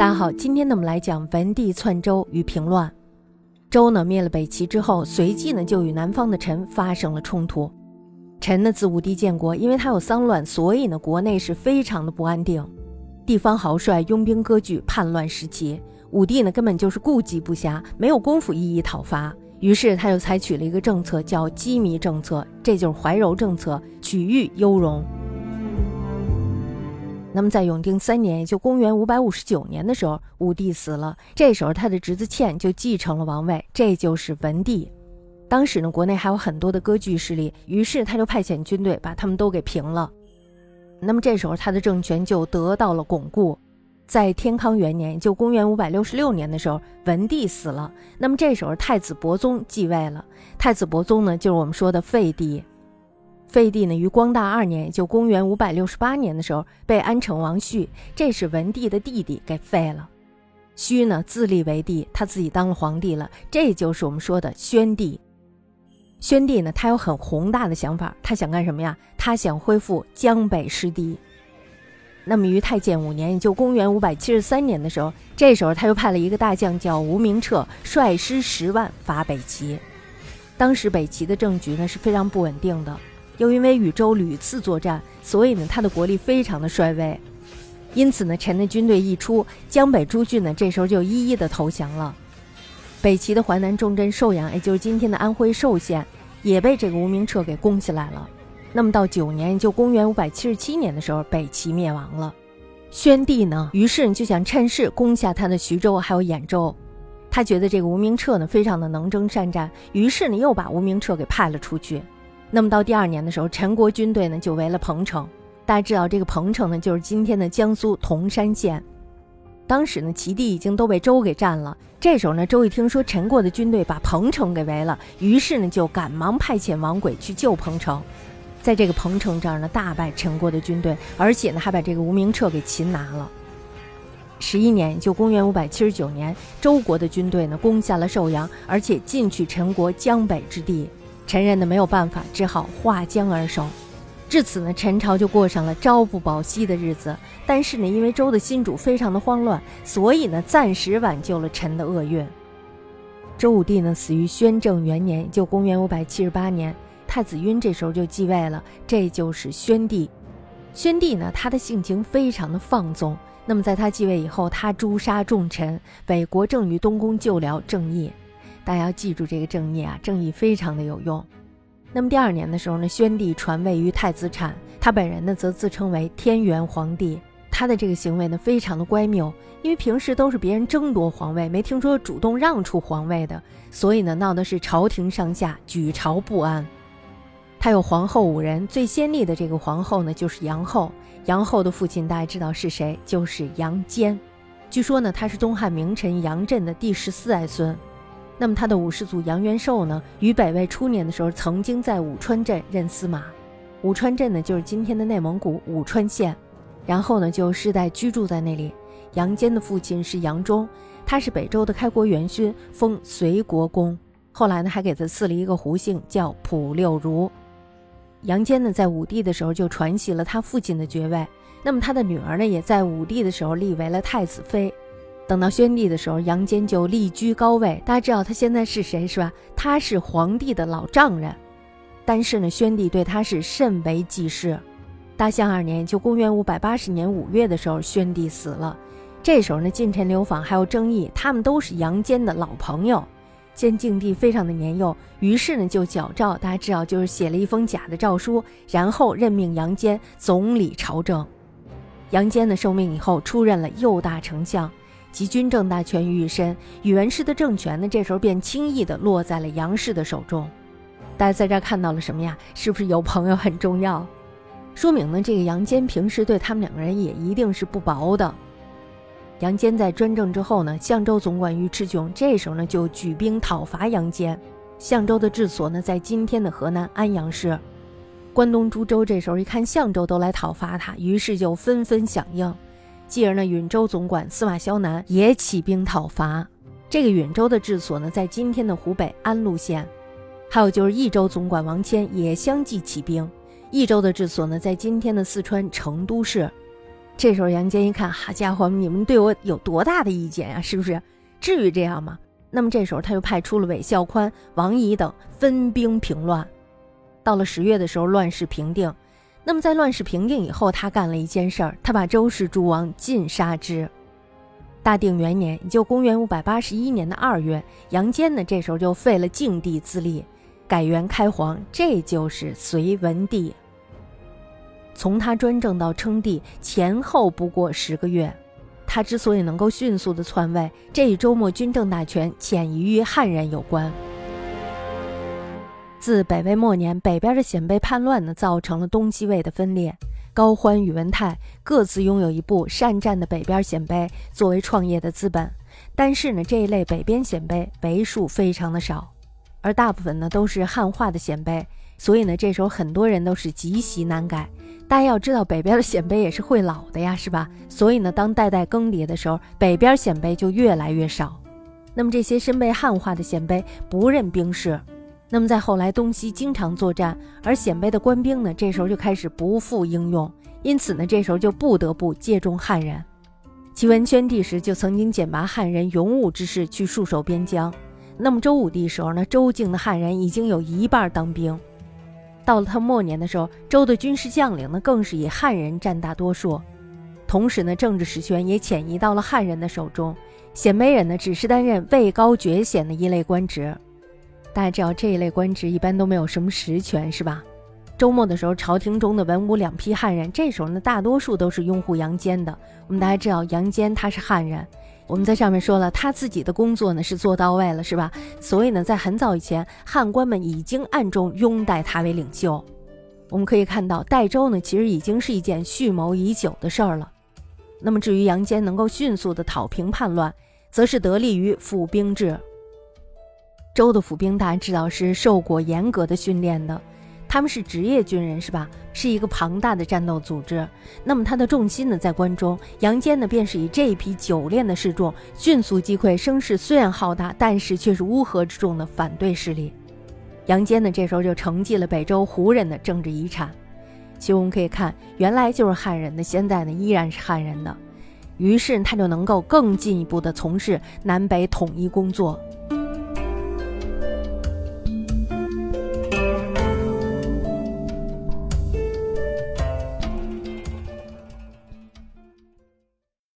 大家好，今天呢我们来讲文帝篡周与平乱。周呢灭了北齐之后，随即呢就与南方的陈发生了冲突。陈呢自武帝建国，因为他有丧乱，所以呢国内是非常的不安定，地方豪帅拥兵割据，叛乱时期，武帝呢根本就是顾忌不暇，没有功夫一一讨伐。于是他就采取了一个政策，叫羁縻政策，这就是怀柔政策，取誉优容。那么在永定三年，也就公元五百五十九年的时候，武帝死了。这时候他的侄子倩就继承了王位，这就是文帝。当时呢，国内还有很多的割据势力，于是他就派遣军队把他们都给平了。那么这时候他的政权就得到了巩固。在天康元年，就公元五百六十六年的时候，文帝死了。那么这时候太子伯宗继位了。太子伯宗呢，就是我们说的废帝。废帝呢，于光大二年，就公元五百六十八年的时候，被安成王胥，这是文帝的弟弟，给废了。胥呢，自立为帝，他自己当了皇帝了，这就是我们说的宣帝。宣帝呢，他有很宏大的想法，他想干什么呀？他想恢复江北失地。那么于太建五年，也就公元五百七十三年的时候，这时候他又派了一个大将叫吴明彻，率师十万伐北齐。当时北齐的政局呢是非常不稳定的。又因为与周屡次作战，所以呢，他的国力非常的衰微。因此呢，陈的军队一出，江北诸郡呢，这时候就一一的投降了。北齐的淮南重镇寿阳，也就是今天的安徽寿县，也被这个吴明彻给攻下来了。那么到九年，就公元五百七十七年的时候，北齐灭亡了。宣帝呢，于是就想趁势攻下他的徐州还有兖州。他觉得这个吴明彻呢，非常的能征善战，于是呢，又把吴明彻给派了出去。那么到第二年的时候，陈国军队呢就围了彭城。大家知道这个彭城呢，就是今天的江苏铜山县。当时呢，齐地已经都被周给占了。这时候呢，周一听说陈国的军队把彭城给围了，于是呢就赶忙派遣王轨去救彭城。在这个彭城这儿呢，大败陈国的军队，而且呢还把这个吴明彻给擒拿了。十一年，就公元五百七十九年，周国的军队呢攻下了寿阳，而且进取陈国江北之地。陈人呢没有办法，只好划江而守。至此呢，陈朝就过上了朝不保夕的日子。但是呢，因为周的新主非常的慌乱，所以呢，暂时挽救了陈的厄运。周武帝呢死于宣政元年，就公元五百七十八年，太子赟这时候就继位了，这就是宣帝。宣帝呢，他的性情非常的放纵。那么在他继位以后，他诛杀重臣，为国政于东宫救辽正义。大家要记住这个正义啊，正义非常的有用。那么第二年的时候呢，宣帝传位于太子产，他本人呢则自称为天元皇帝。他的这个行为呢非常的乖谬，因为平时都是别人争夺皇位，没听说主动让出皇位的，所以呢闹的是朝廷上下举朝不安。他有皇后五人，最先立的这个皇后呢就是杨后。杨后的父亲大家知道是谁？就是杨坚。据说呢他是东汉名臣杨震的第十四代孙。那么他的五世祖杨元寿呢，于北魏初年的时候，曾经在武川镇任司马。武川镇呢，就是今天的内蒙古武川县。然后呢，就世代居住在那里。杨坚的父亲是杨忠，他是北周的开国元勋，封随国公。后来呢，还给他赐了一个胡姓，叫普六如。杨坚呢，在武帝的时候就传袭了他父亲的爵位。那么他的女儿呢，也在武帝的时候立为了太子妃。等到宣帝的时候，杨坚就立居高位。大家知道他现在是谁是吧？他是皇帝的老丈人。但是呢，宣帝对他是甚为忌视。大象二年，就公元五百八十年五月的时候，宣帝死了。这时候呢，近臣刘访还有争议，他们都是杨坚的老朋友。见敬帝非常的年幼，于是呢就矫诏，大家知道就是写了一封假的诏书，然后任命杨坚总理朝政。杨坚呢受命以后，出任了右大丞相。集军政大权于一身，宇文氏的政权呢，这时候便轻易的落在了杨氏的手中。大家在这看到了什么呀？是不是有朋友很重要？说明呢，这个杨坚平时对他们两个人也一定是不薄的。杨坚在专政之后呢，相州总管尉迟迥这时候呢就举兵讨伐杨坚。相州的治所呢在今天的河南安阳市。关东诸州这时候一看相州都来讨伐他，于是就纷纷响应。继而呢，允州总管司马萧南也起兵讨伐。这个允州的治所呢，在今天的湖北安陆县。还有就是益州总管王谦也相继起兵。益州的治所呢，在今天的四川成都市。这时候杨坚一看，好家伙，你们对我有多大的意见呀？是不是？至于这样吗？那么这时候他又派出了韦孝宽、王仪等分兵平乱。到了十月的时候，乱世平定。那么在乱世平定以后，他干了一件事儿，他把周氏诸王尽杀之。大定元年，也就公元五百八十一年的二月，杨坚呢这时候就废了晋帝自立，改元开皇，这就是隋文帝。从他专政到称帝前后不过十个月，他之所以能够迅速的篡位，这与周末军政大权潜移于汉人有关。自北魏末年，北边的鲜卑叛乱呢，造成了东西魏的分裂。高欢、宇文泰各自拥有一部善战的北边鲜卑作为创业的资本，但是呢，这一类北边鲜卑为数非常的少，而大部分呢都是汉化的鲜卑，所以呢，这时候很多人都是极其难改。大家要知道，北边的鲜卑也是会老的呀，是吧？所以呢，当代代更迭的时候，北边鲜卑就越来越少。那么这些身被汉化的鲜卑不认兵士，那么在后来东西经常作战，而鲜卑的官兵呢，这时候就开始不复应用，因此呢，这时候就不得不借重汉人。齐文宣帝时就曾经选拔汉人勇武之士去戍守边疆。那么周武帝时候呢，周境的汉人已经有一半当兵。到了他末年的时候，周的军事将领呢，更是以汉人占大多数，同时呢，政治实权也潜移到了汉人的手中。鲜卑人呢，只是担任位高爵显的一类官职。大家知道这一类官职一般都没有什么实权，是吧？周末的时候，朝廷中的文武两批汉人，这时候呢，大多数都是拥护杨坚的。我们大家知道，杨坚他是汉人。我们在上面说了，他自己的工作呢是做到位了，是吧？所以呢，在很早以前，汉官们已经暗中拥戴他为领袖。我们可以看到，代周呢，其实已经是一件蓄谋已久的事儿了。那么，至于杨坚能够迅速的讨平叛乱，则是得力于府兵制。周的府兵，大家知道是受过严格的训练的。他们是职业军人，是吧？是一个庞大的战斗组织。那么他的重心呢，在关中。杨坚呢，便是以这一批久练的士众，迅速击溃声势虽然浩大，但是却是乌合之众的反对势力。杨坚呢，这时候就承继了北周胡人的政治遗产。其实我们可以看，原来就是汉人的，现在呢依然是汉人的。于是他就能够更进一步的从事南北统一工作。